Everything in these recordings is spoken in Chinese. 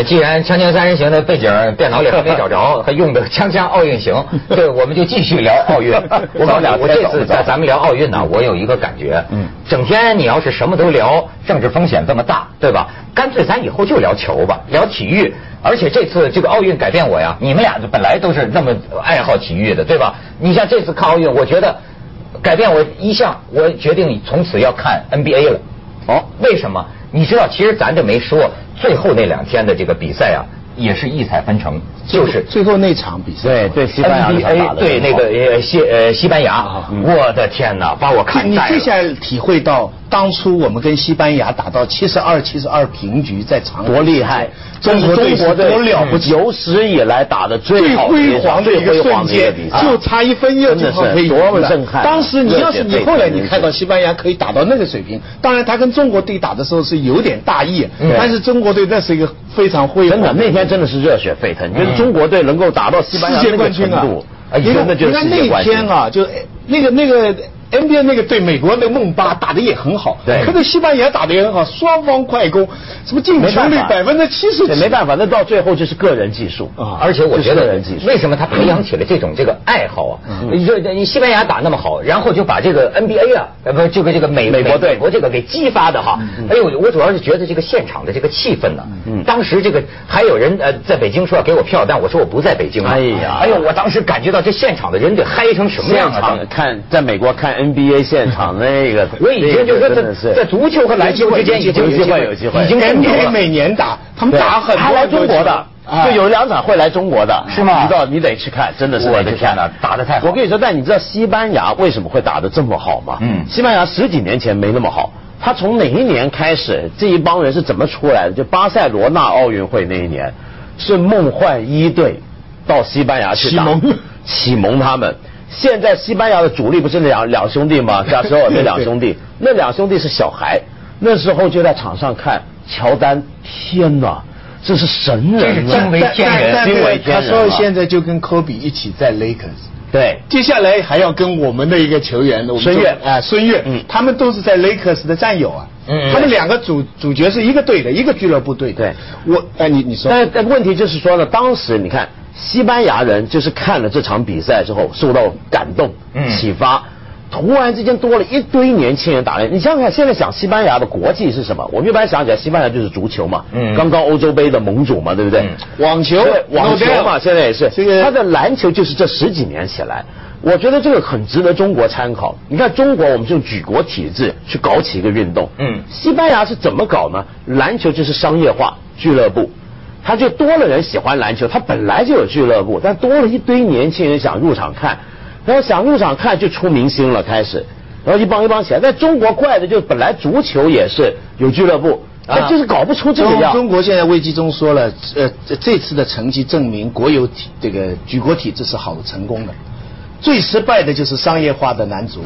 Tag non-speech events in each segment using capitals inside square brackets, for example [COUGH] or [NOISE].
呃，既然《锵锵三人行》的背景电脑里还没找着，还用的《锵锵奥运行》，[LAUGHS] 对，我们就继续聊奥运。[LAUGHS] 我告诉你，我这次在咱们聊奥运呢，我有一个感觉，嗯，整天你要是什么都聊，政治风险这么大，对吧？干脆咱以后就聊球吧，聊体育。而且这次这个奥运改变我呀，你们俩本来都是那么爱好体育的，对吧？你像这次看奥运，我觉得改变我一项，我决定从此要看 NBA 了。哦，为什么？你知道，其实咱这没说，最后那两天的这个比赛啊，也是异彩纷呈，就是最后那场比赛，对对，西班牙 NBA 对那个呃西呃西班牙，我的天哪，把我看你这下体会到。当初我们跟西班牙打到七十二七十二平局，在场多厉害！中国队多了不起，有史以来打的最辉煌的一个瞬间，就差一分又真的是多么震撼！当时你要是你后来你看到西班牙可以打到那个水平，当然他跟中国队打的时候是有点大意，但是中国队那是一个非常辉煌。真的那天真的是热血沸腾，就是中国队能够打到西班牙那个程度，真的就是世界冠军。你看那天啊，就那个那个。NBA 那个对美国那个梦巴打的也很好，对，可是西班牙打的也很好，双方快攻，什么进球率百分之七十，没办法，那到最后就是个人技术啊。而且我觉得，为什么他培养起了这种这个爱好啊？你说你西班牙打那么好，然后就把这个 NBA 啊，呃不，这个这个美美国队美国这个给激发的哈。哎呦，我主要是觉得这个现场的这个气氛呢，当时这个还有人呃在北京说要给我票，但我说我不在北京。哎呀，哎呦，我当时感觉到这现场的人得嗨成什么样啊！看在美国看 NBA 现场。[LAUGHS] 那个，我已经就说在在足球和篮球之间已经有机会有机会，已经 NBA 每年打，他们打很多来中国的，就有两场会来中国的，是吗？你知道你得去看，真的是我的天哪，打的太好。我跟你说，但你知道西班牙为什么会打的这么好吗？嗯，西班牙十几年前没那么好，他从哪一年开始，这一帮人是怎么出来的？就巴塞罗那奥运会那一年，是梦幻一队到西班牙去打，启蒙启蒙他们。现在西班牙的主力不是两两兄弟吗？小时候那两兄弟，[LAUGHS] 那两兄弟是小孩，那时候就在场上看乔丹，天哪，这是神人，这是惊为天人，[LAUGHS] 惊为天人。他说现在就跟科比一起在 Lakers，对，接下来还要跟我们的一个球员孙悦啊，孙悦，嗯，他们都是在 Lakers 的战友啊，嗯，他们两个主主角是一个队的，一个俱乐部队。对，我哎，你你说，但但问题就是说呢，当时你看。西班牙人就是看了这场比赛之后受到感动、启发，突然之间多了一堆年轻人打来。你想想看，现在想西班牙的国际是什么？我们一般想起来，西班牙就是足球嘛，刚刚欧洲杯的盟主嘛，对不对？网球，网球嘛，现在也是。他的篮球就是这十几年起来，我觉得这个很值得中国参考。你看中国，我们用举国体制去搞起一个运动。嗯，西班牙是怎么搞呢？篮球就是商业化俱乐部。他就多了人喜欢篮球，他本来就有俱乐部，但多了一堆年轻人想入场看，然后想入场看就出明星了，开始，然后一帮一帮起来。在中国怪的就本来足球也是有俱乐部，啊，就是搞不出这个样。中国现在危机中说了，呃，这次的成绩证明国有体这个举国体制是好成功的，最失败的就是商业化的男足。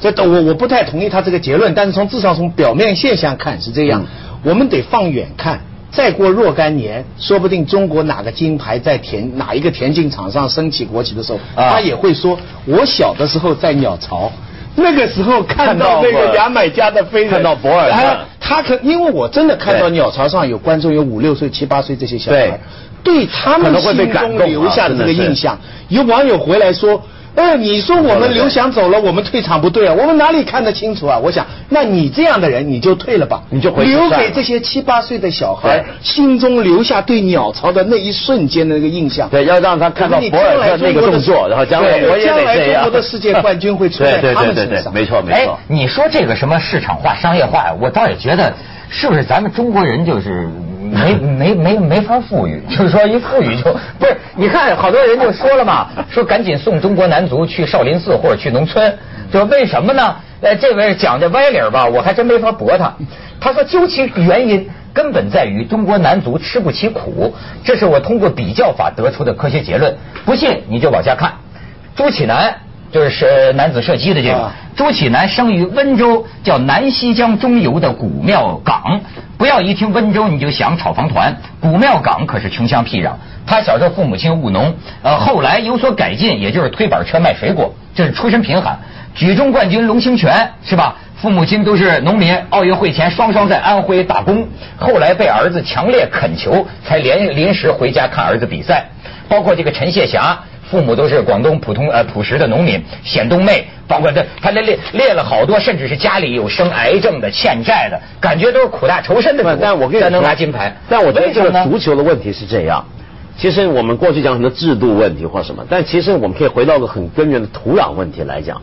这我我不太同意他这个结论，但是从至少从表面现象看是这样，我们得放远看。再过若干年，说不定中国哪个金牌在田哪一个田径场上升起国旗的时候，他也会说：“我小的时候在鸟巢，那个时候看到那个牙买加的飞人，看到博尔。特，他可因为我真的看到鸟巢上有观众有五六岁、七八岁这些小孩，对。他们心中留下的这个印象，有网友回来说。”哎，你说我们刘翔走了，我们退场不对啊？我们哪里看得清楚啊？我想，那你这样的人，你就退了吧，你就回留给这些七八岁的小孩心中留下对鸟巢的那一瞬间的那个印象。对，要让他看到博尔特那个动作，然后将来我也将来中国的世界冠军会出在 [LAUGHS] 他们身上。没错没错。哎，你说这个什么市场化、商业化？我倒也觉得，是不是咱们中国人就是？没没没没法富裕，就是说一富裕就不是。你看好多人就说了嘛，说赶紧送中国男足去少林寺或者去农村，就为什么呢？呃，这位讲这歪理吧，我还真没法驳他。他说究其原因，根本在于中国男足吃不起苦，这是我通过比较法得出的科学结论。不信你就往下看，朱启南。就是男子射击的这个朱启南生于温州，叫南溪江中游的古庙岗。不要一听温州你就想炒房团，古庙岗可是穷乡僻壤。他小时候父母亲务农，呃，后来有所改进，也就是推板车卖水果，这是出身贫寒。举重冠军龙清泉是吧？父母亲都是农民，奥运会前双双在安徽打工，后来被儿子强烈恳求，才临临时回家看儿子比赛。包括这个陈谢霞，父母都是广东普通呃朴实的农民，显东妹，包括这他列列列了好多，甚至是家里有生癌症的、欠债的，感觉都是苦大仇深的。但我跟你能拿金牌，但我觉得这个足球的问题是这样。其实我们过去讲很多制度问题或什么，但其实我们可以回到个很根源的土壤问题来讲。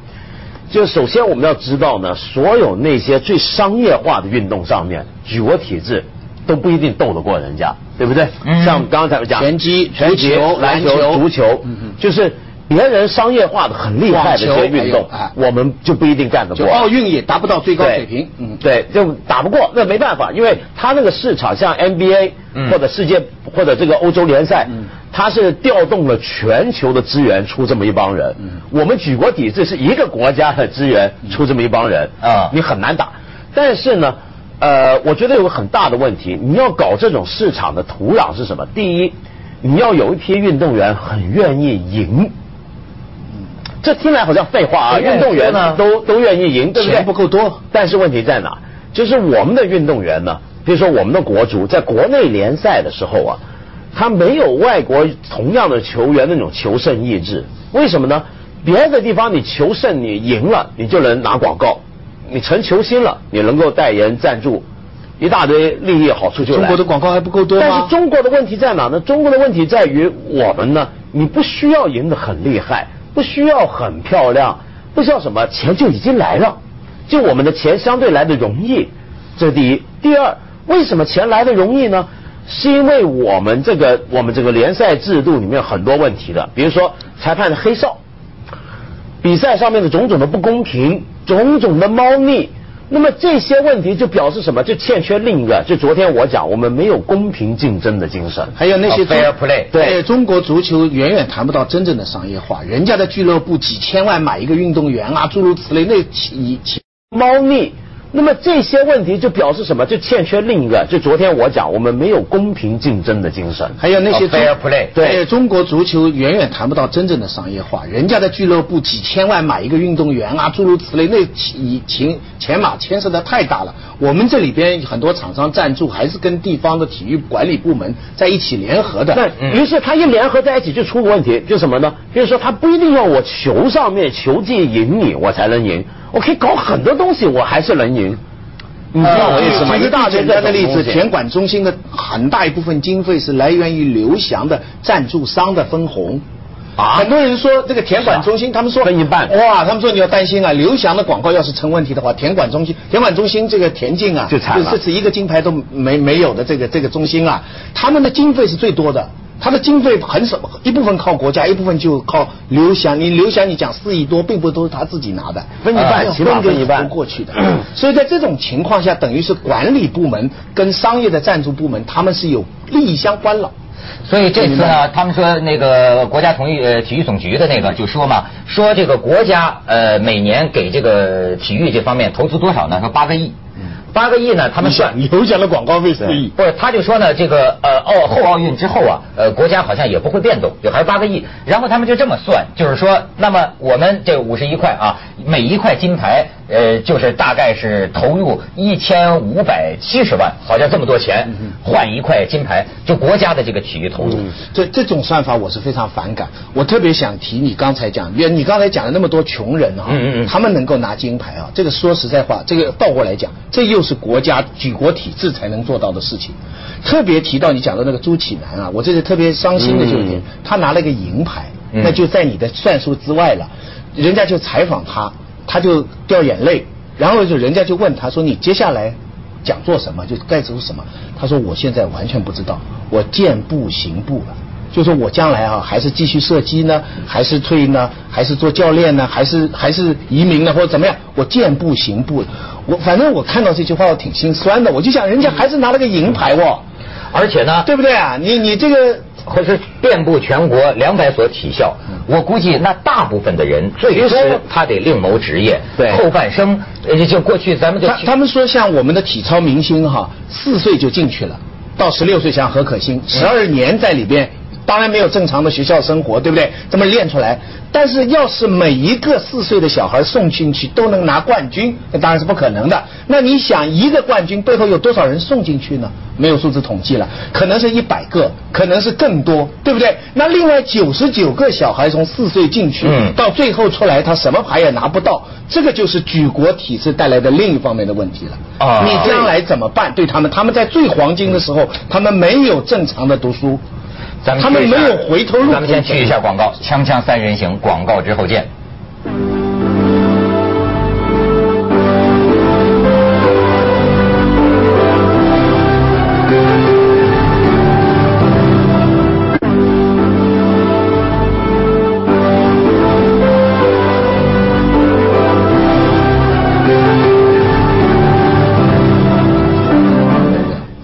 就首先我们要知道呢，所有那些最商业化的运动上面，举国体制都不一定斗得过人家，对不对？像刚才我讲拳击、拳击、篮球、足球，就是别人商业化的很厉害的一些运动，我们就不一定干得过。奥运也达不到最高水平，嗯，对，就打不过，那没办法，因为他那个市场像 NBA 或者世界或者这个欧洲联赛。他是调动了全球的资源出这么一帮人，我们举国体制是一个国家的资源出这么一帮人啊，你很难打。但是呢，呃，我觉得有个很大的问题，你要搞这种市场的土壤是什么？第一，你要有一批运动员很愿意赢。这听来好像废话啊，运动员呢都都愿意赢，对不对？钱不够多，但是问题在哪？就是我们的运动员呢，比如说我们的国足在国内联赛的时候啊。他没有外国同样的球员那种求胜意志，为什么呢？别的地方你求胜，你赢了，你就能拿广告；你成球星了，你能够代言赞助，一大堆利益好处就来。中国的广告还不够多但是中国的问题在哪呢？中国的问题在于我们呢，你不需要赢得很厉害，不需要很漂亮，不需要什么钱就已经来了，就我们的钱相对来的容易，这是第一。第二，为什么钱来的容易呢？是因为我们这个我们这个联赛制度里面很多问题的，比如说裁判的黑哨，比赛上面的种种的不公平，种种的猫腻，那么这些问题就表示什么？就欠缺另一个，就昨天我讲，我们没有公平竞争的精神。还有那些 fair play，对中国足球远远谈不到真正的商业化，人家的俱乐部几千万买一个运动员啊，诸如此类，那起起猫腻。那么这些问题就表示什么？就欠缺另一个，就昨天我讲，我们没有公平竞争的精神。还有那些 fair play，对中国足球远远谈不到真正的商业化，人家的俱乐部几千万买一个运动员啊，诸如此类，那钱钱马牵涉的太大了。我们这里边很多厂商赞助，还是跟地方的体育管理部门在一起联合的。对于是他一联合在一起就出个问题，就什么呢？就是说他不一定要我球上面球技赢你，我才能赢。我可以搞很多东西，我还是能赢。你知道我意思吗？一大简单的例子，田管中心的很大一部分经费是来源于刘翔的赞助商的分红。啊！很多人说这个田管中心，他们说分一半。哇！他们说你要担心啊，刘翔的广告要是成问题的话，田管中心，田管中心这个田径啊，就惨了。这次一个金牌都没没有的这个这个中心啊，他们的经费是最多的。他的经费很少，一部分靠国家，一部分就靠刘翔。你刘翔，你讲四亿多，并不都是他自己拿的，分一半，起码分一半过去的。所以在这种情况下，等于是管理部门跟商业的赞助部门，他们是有利益相关了。所以这次呢，他们说那个国家统一呃体育总局的那个就说嘛，说这个国家呃每年给这个体育这方面投资多少呢？说八个亿。八个亿呢？他们算 [LAUGHS] 留下了广告费四亿，不是？他就说呢，这个呃奥后奥运之后啊，呃国家好像也不会变动，就还是八个亿。然后他们就这么算，就是说，那么我们这五十一块啊，每一块金牌呃就是大概是投入一千五百七十万，好像这么多钱换一块金牌，就国家的这个体育投入。这这种算法我是非常反感。我特别想提你刚才讲，你刚才讲了那么多穷人啊，他们能够拿金牌啊，这个说实在话，这个倒过来讲，这又。是国家举国体制才能做到的事情。特别提到你讲的那个朱启南啊，我这是特别伤心的就一点，他拿了个银牌，那就在你的算术之外了。人家就采访他，他就掉眼泪，然后就人家就问他说：“你接下来讲做什么？就该做什么？”他说：“我现在完全不知道，我健步行步了。”就说我将来啊，还是继续射击呢，还是退呢，还是做教练呢，还是还是移民呢，或者怎么样？我健步行步。我反正我看到这句话我挺心酸的，我就想人家还是拿了个银牌哦，而且呢，对不对啊？你你这个可是遍布全国两百所体校，我估计那大部分的人最终他得另谋职业，对后半生就过去咱们就他他们说像我们的体操明星哈，四岁就进去了，到十六岁像何可欣，十二年在里边。当然没有正常的学校生活，对不对？这么练出来，但是要是每一个四岁的小孩送进去都能拿冠军，那当然是不可能的。那你想，一个冠军背后有多少人送进去呢？没有数字统计了，可能是一百个，可能是更多，对不对？那另外九十九个小孩从四岁进去，到最后出来他什么牌也拿不到，这个就是举国体制带来的另一方面的问题了。啊，你将来怎么办？对他们，他们在最黄金的时候，他们没有正常的读书，他们没有回头路。咱们先去一下广告，锵锵三人行，广告之后见。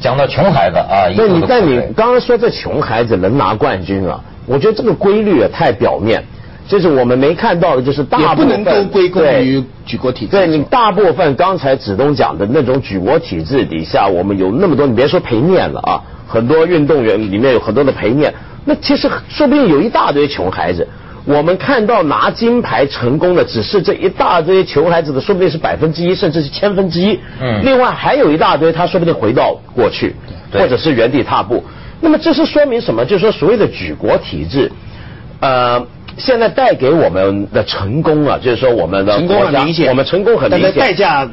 讲到穷孩子啊！那你但你刚刚说这穷孩子能拿冠军啊？我觉得这个规律也太表面，就是我们没看到的，就是大部分不能都归功于举国体制。对你大部分刚才子东讲的那种举国体制底下，我们有那么多，你别说陪练了啊，很多运动员里面有很多的陪练，那其实说不定有一大堆穷孩子。我们看到拿金牌成功的只是这一大堆穷孩子的，说不定是百分之一，甚至是千分之一。嗯。另外还有一大堆，他说不定回到过去，或者是原地踏步。那么这是说明什么？就是说所谓的举国体制，呃，现在带给我们的成功啊，就是说我们的成功很明显，我们成功很明显，代价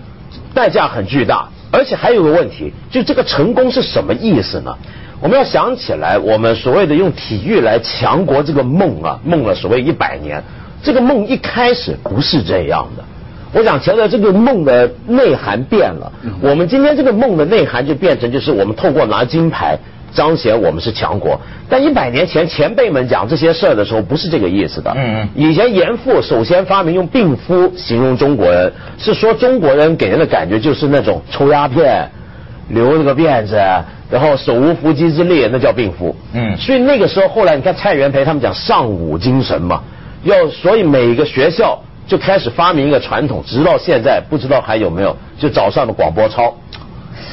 代价很巨大。而且还有个问题，就这个成功是什么意思呢？我们要想起来，我们所谓的用体育来强国这个梦啊，梦了所谓一百年，这个梦一开始不是这样的。我想强调这个梦的内涵变了。我们今天这个梦的内涵就变成，就是我们透过拿金牌彰显我们是强国。但一百年前前辈们讲这些事儿的时候，不是这个意思的。嗯嗯。以前严复首先发明用病夫形容中国人，是说中国人给人的感觉就是那种抽鸦片。留了个辫子，然后手无缚鸡之力，那叫病夫。嗯，所以那个时候，后来你看蔡元培他们讲尚武精神嘛，要所以每个学校就开始发明一个传统，直到现在不知道还有没有，就早上的广播操。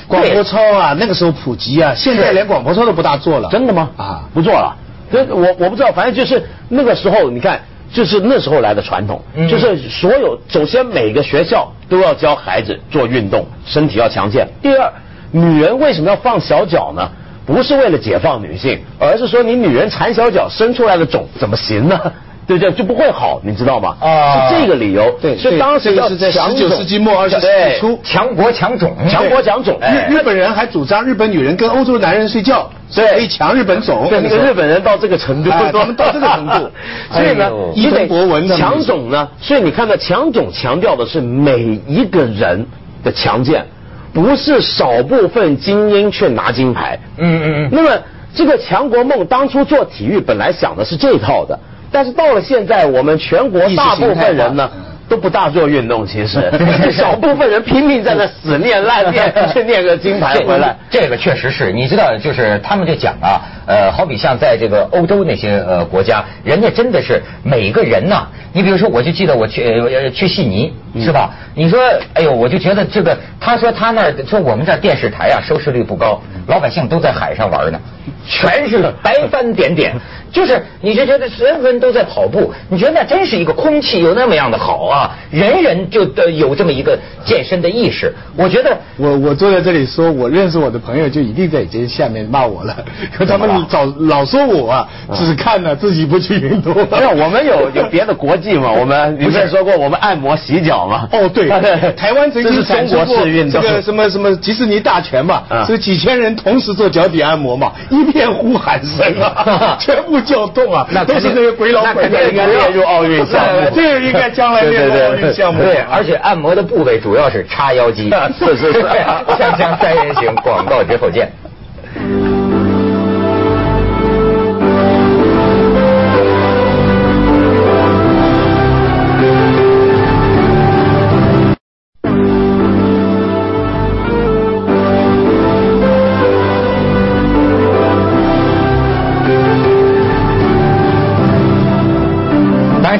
广播操啊，那个时候普及啊，现在连广播操都不大做了。真的吗？啊，不做了。这我我不知道，反正就是那个时候，你看，就是那时候来的传统，就是所有首先每个学校都要教孩子做运动，身体要强健。第二。女人为什么要放小脚呢？不是为了解放女性，而是说你女人缠小脚生出来的种怎么行呢？[LAUGHS] 对不对？就不会好，你知道吗？啊，是这个理由。对，所以当时是在十九世纪末二十世纪初，强国强种，强国强种。日日本人还主张日本女人跟欧洲男人睡觉，所以强日本种。对，那个日本人到这个程度，他们到这个程度，[LAUGHS] 所以呢，一本博文强种呢，所以你看到强种强调的是每一个人的强健。不是少部分精英去拿金牌，嗯嗯嗯。那么这个强国梦当初做体育本来想的是这套的，但是到了现在，我们全国大部分人呢。都不大做运动，其 [LAUGHS] 实少部分人拼命在那死念烂念，去念个金牌回来。这个确实是你知道，就是他们就讲啊，呃，好比像在这个欧洲那些呃国家，人家真的是每个人呐。你比如说，我就记得我去呃去悉尼是吧？你说，哎呦，我就觉得这个，他说他那说我们这电视台啊收视率不高，老百姓都在海上玩呢，全是白帆点点。[LAUGHS] 就是你就觉得人人都在跑步，你觉得那真是一个空气有那么样的好啊？人人就有这么一个健身的意识。我觉得我我坐在这里说，我认识我的朋友就一定在这下面骂我了，[LAUGHS] 他们早老说我啊，只看了自己不去运动。没有，我们有有别的国际嘛？我们你不是说过我们按摩洗脚吗？哦，[LAUGHS] 对，台湾曾经中国式运动，这个什么什么迪士尼大全嘛，是几千人同时做脚底按摩嘛，一片呼喊声啊，[LAUGHS] 全部。叫动啊，那都是那个鬼老鬼，应该列入奥运项目，[LAUGHS] 这个应该将来列入奥运项目。对，而且按摩的部位主要是叉腰肌。是是是，锵锵三人行，广告之后见。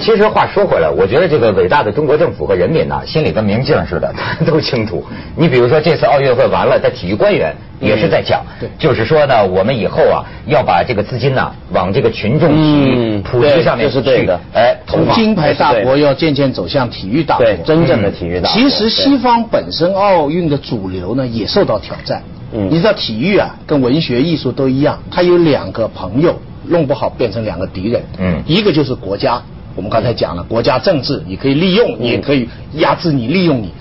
其实话说回来，我觉得这个伟大的中国政府和人民呐，心里跟明镜似的，[LAUGHS] 都清楚。你比如说这次奥运会完了，在体育官员也是在讲，就是说呢，我们以后啊要把这个资金呢往这个群众体育普及上面去，哎，从金牌大国要渐渐走向体育大国，真正的体育大国。其实西方本身奥运的主流呢也受到挑战。嗯，你知道体育啊跟文学艺术都一样，它有两个朋友，弄不好变成两个敌人。嗯，一个就是国家，我们刚才讲了，国家政治你可以利用，你也可以压制你，利用你。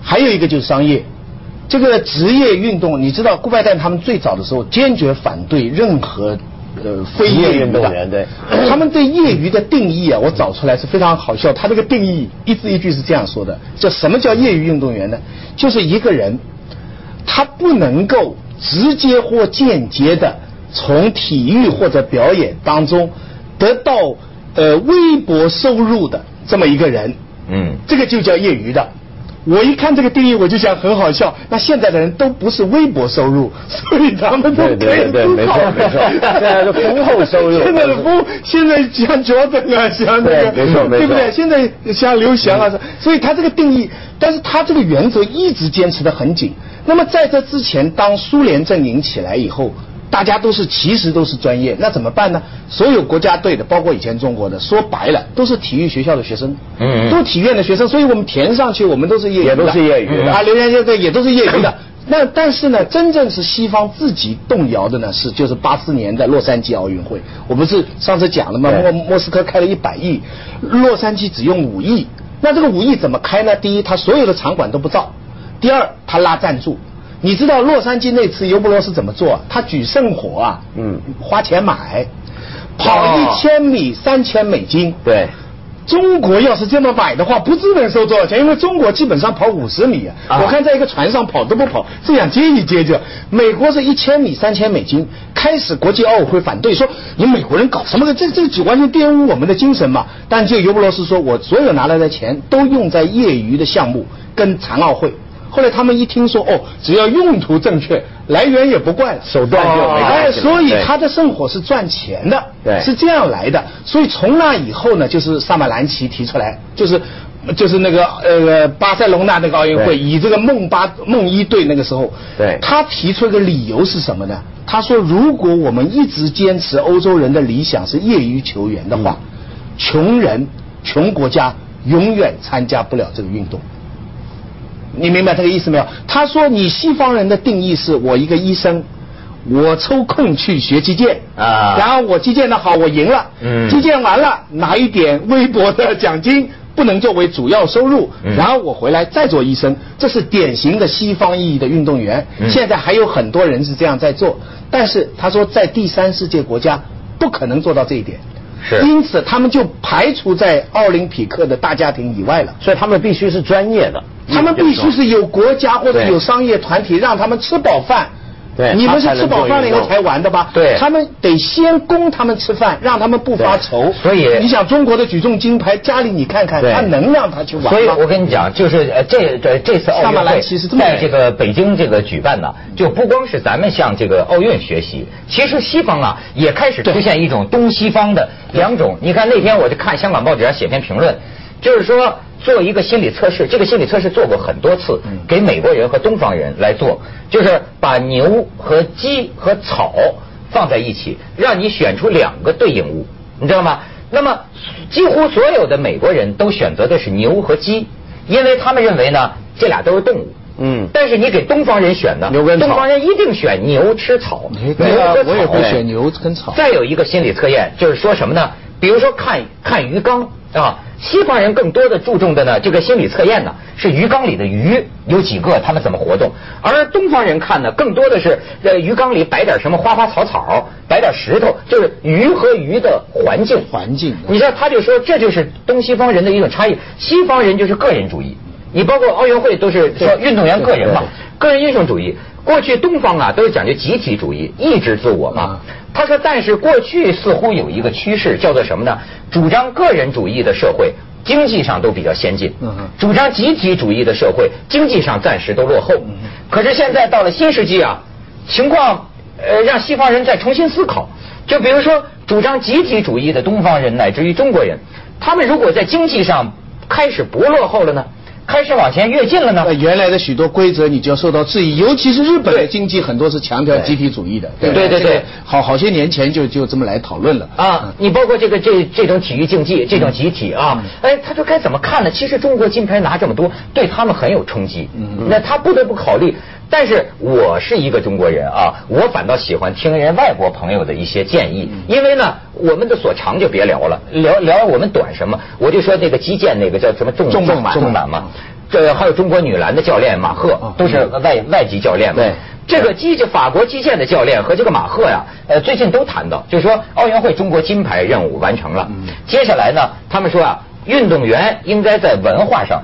还有一个就是商业。这个职业运动，你知道顾拜旦他们最早的时候坚决反对任何呃非业余运动员，对，[CLEARS THROAT] 他们对业余的定义啊，我找出来是非常好笑。他这个定义一字一句是这样说的：叫什么叫业余运动员呢？就是一个人他不能够直接或间接的从体育或者表演当中得到呃微薄收入的这么一个人，嗯，这个就叫业余的。我一看这个定义，我就想很好笑。那现在的人都不是微薄收入，所以他们都可以思考。现在是丰厚收入。[LAUGHS] 现在的丰，现在像乔丹啊，像那个，对不对？现在像刘翔啊，所以他这个定义，但是他这个原则一直坚持的很紧。那么在这之前，当苏联阵营起来以后。大家都是其实都是专业，那怎么办呢？所有国家队的，包括以前中国的，说白了都是体育学校的学生，嗯，都体院的学生，所以我们填上去，我们都是业余的，也都是业余的啊，留言就对，也都是业余的。那但是呢，真正是西方自己动摇的呢，是就是八四年的洛杉矶奥运会，我不是上次讲了吗？莫莫斯科开了一百亿，洛杉矶只用五亿，那这个五亿怎么开呢？第一，他所有的场馆都不造；第二，他拉赞助。你知道洛杉矶那次尤伯罗斯怎么做？他举圣火啊，嗯，花钱买，跑一千米三千美金。对，中国要是这么买的话，不知能收多少钱，因为中国基本上跑五十米啊。我看在一个船上跑都不跑，这样接一接就。美国是一千米三千美金，开始国际奥委会反对说，你美国人搞什么？这这就完全玷污我们的精神嘛。但就尤伯罗斯说，我所有拿来的钱都用在业余的项目跟残奥会。后来他们一听说哦，只要用途正确，来源也不怪，手段就没哎，所以他的圣火是赚钱的，对，是这样来的。所以从那以后呢，就是萨马兰奇提出来，就是就是那个呃巴塞隆纳那个奥运会，以这个梦八梦一队那个时候，对，他提出一个理由是什么呢？他说，如果我们一直坚持欧洲人的理想是业余球员的话，穷人穷国家永远参加不了这个运动。你明白这个意思没有？他说你西方人的定义是我一个医生，我抽空去学击剑。啊，然后我击剑的好，我赢了，嗯，击剑完了拿一点微薄的奖金，不能作为主要收入，然后我回来再做医生，这是典型的西方意义的运动员。现在还有很多人是这样在做，但是他说在第三世界国家不可能做到这一点，是，因此他们就排除在奥林匹克的大家庭以外了，所以他们必须是专业的。他们必须是有国家或者有商业团体让他们吃饱饭，对，你们是吃饱饭了以后才玩的吧？对，他们得先供他们吃饭，让他们不发愁。所以你想中国的举重金牌，家里你看看，他能让他去玩吗？所以我跟你讲，就是呃，这这这次奥运会在这个北京这个举办呢，就不光是咱们向这个奥运学习，其实西方啊也开始出现一种东西方的两种。你看那天我就看香港报纸上写篇评论，就是说。做一个心理测试，这个心理测试做过很多次，给美国人和东方人来做，就是把牛和鸡和草放在一起，让你选出两个对应物，你知道吗？那么几乎所有的美国人都选择的是牛和鸡，因为他们认为呢，这俩都是动物。嗯。但是你给东方人选呢，东方人一定选牛吃草，牛和草。我也会选牛跟草。再有一个心理测验，就是说什么呢？比如说看看鱼缸啊。西方人更多的注重的呢，这个心理测验呢，是鱼缸里的鱼有几个，他们怎么活动；而东方人看呢，更多的是在鱼缸里摆点什么花花草草，摆点石头，就是鱼和鱼的环境。环境。你知道，他就说这就是东西方人的一种差异。西方人就是个人主义，你包括奥运会都是说运动员个人嘛，个人英雄主义。过去东方啊都是讲究集体主义，意志自我嘛。他说，但是过去似乎有一个趋势，叫做什么呢？主张个人主义的社会，经济上都比较先进；主张集体主义的社会，经济上暂时都落后。可是现在到了新世纪啊，情况呃让西方人再重新思考。就比如说，主张集体主义的东方人乃至于中国人，他们如果在经济上开始不落后了呢？开始往前跃进了呢？那原来的许多规则你就要受到质疑，尤其是日本的经济很多是强调集体主义的。对对对，好好些年前就就这么来讨论了啊。你包括这个这这种体育竞技这种集体啊，哎，他说该怎么看呢？其实中国金牌拿这么多，对他们很有冲击。嗯那他不得不考虑。但是我是一个中国人啊，我反倒喜欢听人外国朋友的一些建议，因为呢，我们的所长就别聊了，聊聊我们短什么？我就说那个击剑那个叫什么重重满重满嘛，这还有中国女篮的教练马赫，都是外外籍教练嘛。对，这个击这法国击剑的教练和这个马赫呀，呃，最近都谈到，就是说奥运会中国金牌任务完成了，接下来呢，他们说啊，运动员应该在文化上。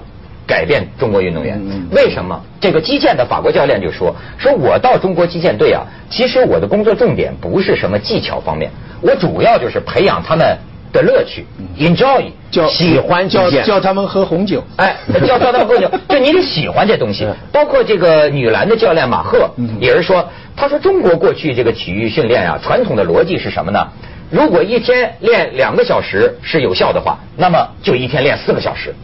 改变中国运动员，为什么？这个击剑的法国教练就说：“说我到中国击剑队啊，其实我的工作重点不是什么技巧方面，我主要就是培养他们的乐趣，enjoy，叫喜欢叫叫他们喝红酒，哎，叫他们喝酒，[LAUGHS] 就你得喜欢这东西。包括这个女篮的教练马赫也是说，他说中国过去这个体育训练啊，传统的逻辑是什么呢？如果一天练两个小时是有效的话，那么就一天练四个小时。”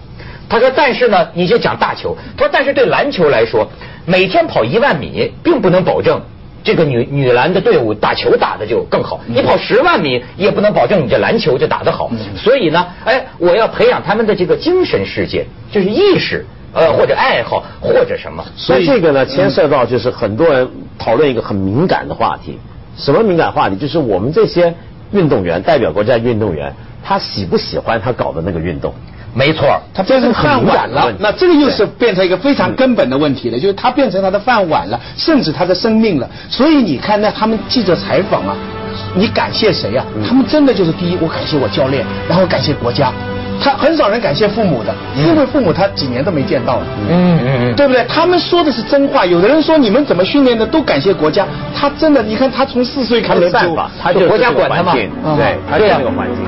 他说：“但是呢，你就讲大球。他说，但是对篮球来说，每天跑一万米，并不能保证这个女女篮的队伍打球打的就更好。你跑十万米，也不能保证你这篮球就打得好。所以呢，哎，我要培养他们的这个精神世界，就是意识，呃，或者爱好，或者什么。所以这个呢，牵涉到就是很多人讨论一个很敏感的话题。什么敏感话题？就是我们这些运动员，代表国家运动员，他喜不喜欢他搞的那个运动？”没错，他变成饭碗了。那这个又是变成一个非常根本的问题了，就是他变成他的饭碗了，甚至他的生命了。所以你看，那他们记者采访啊，你感谢谁啊？他们真的就是第一，我感谢我教练，然后感谢国家。他很少人感谢父母的，因为父母他几年都没见到了。嗯嗯嗯，对不对？他们说的是真话。有的人说你们怎么训练的，都感谢国家。他真的，你看他从四岁开始就，他就国家管他嘛，对，他就那个环境。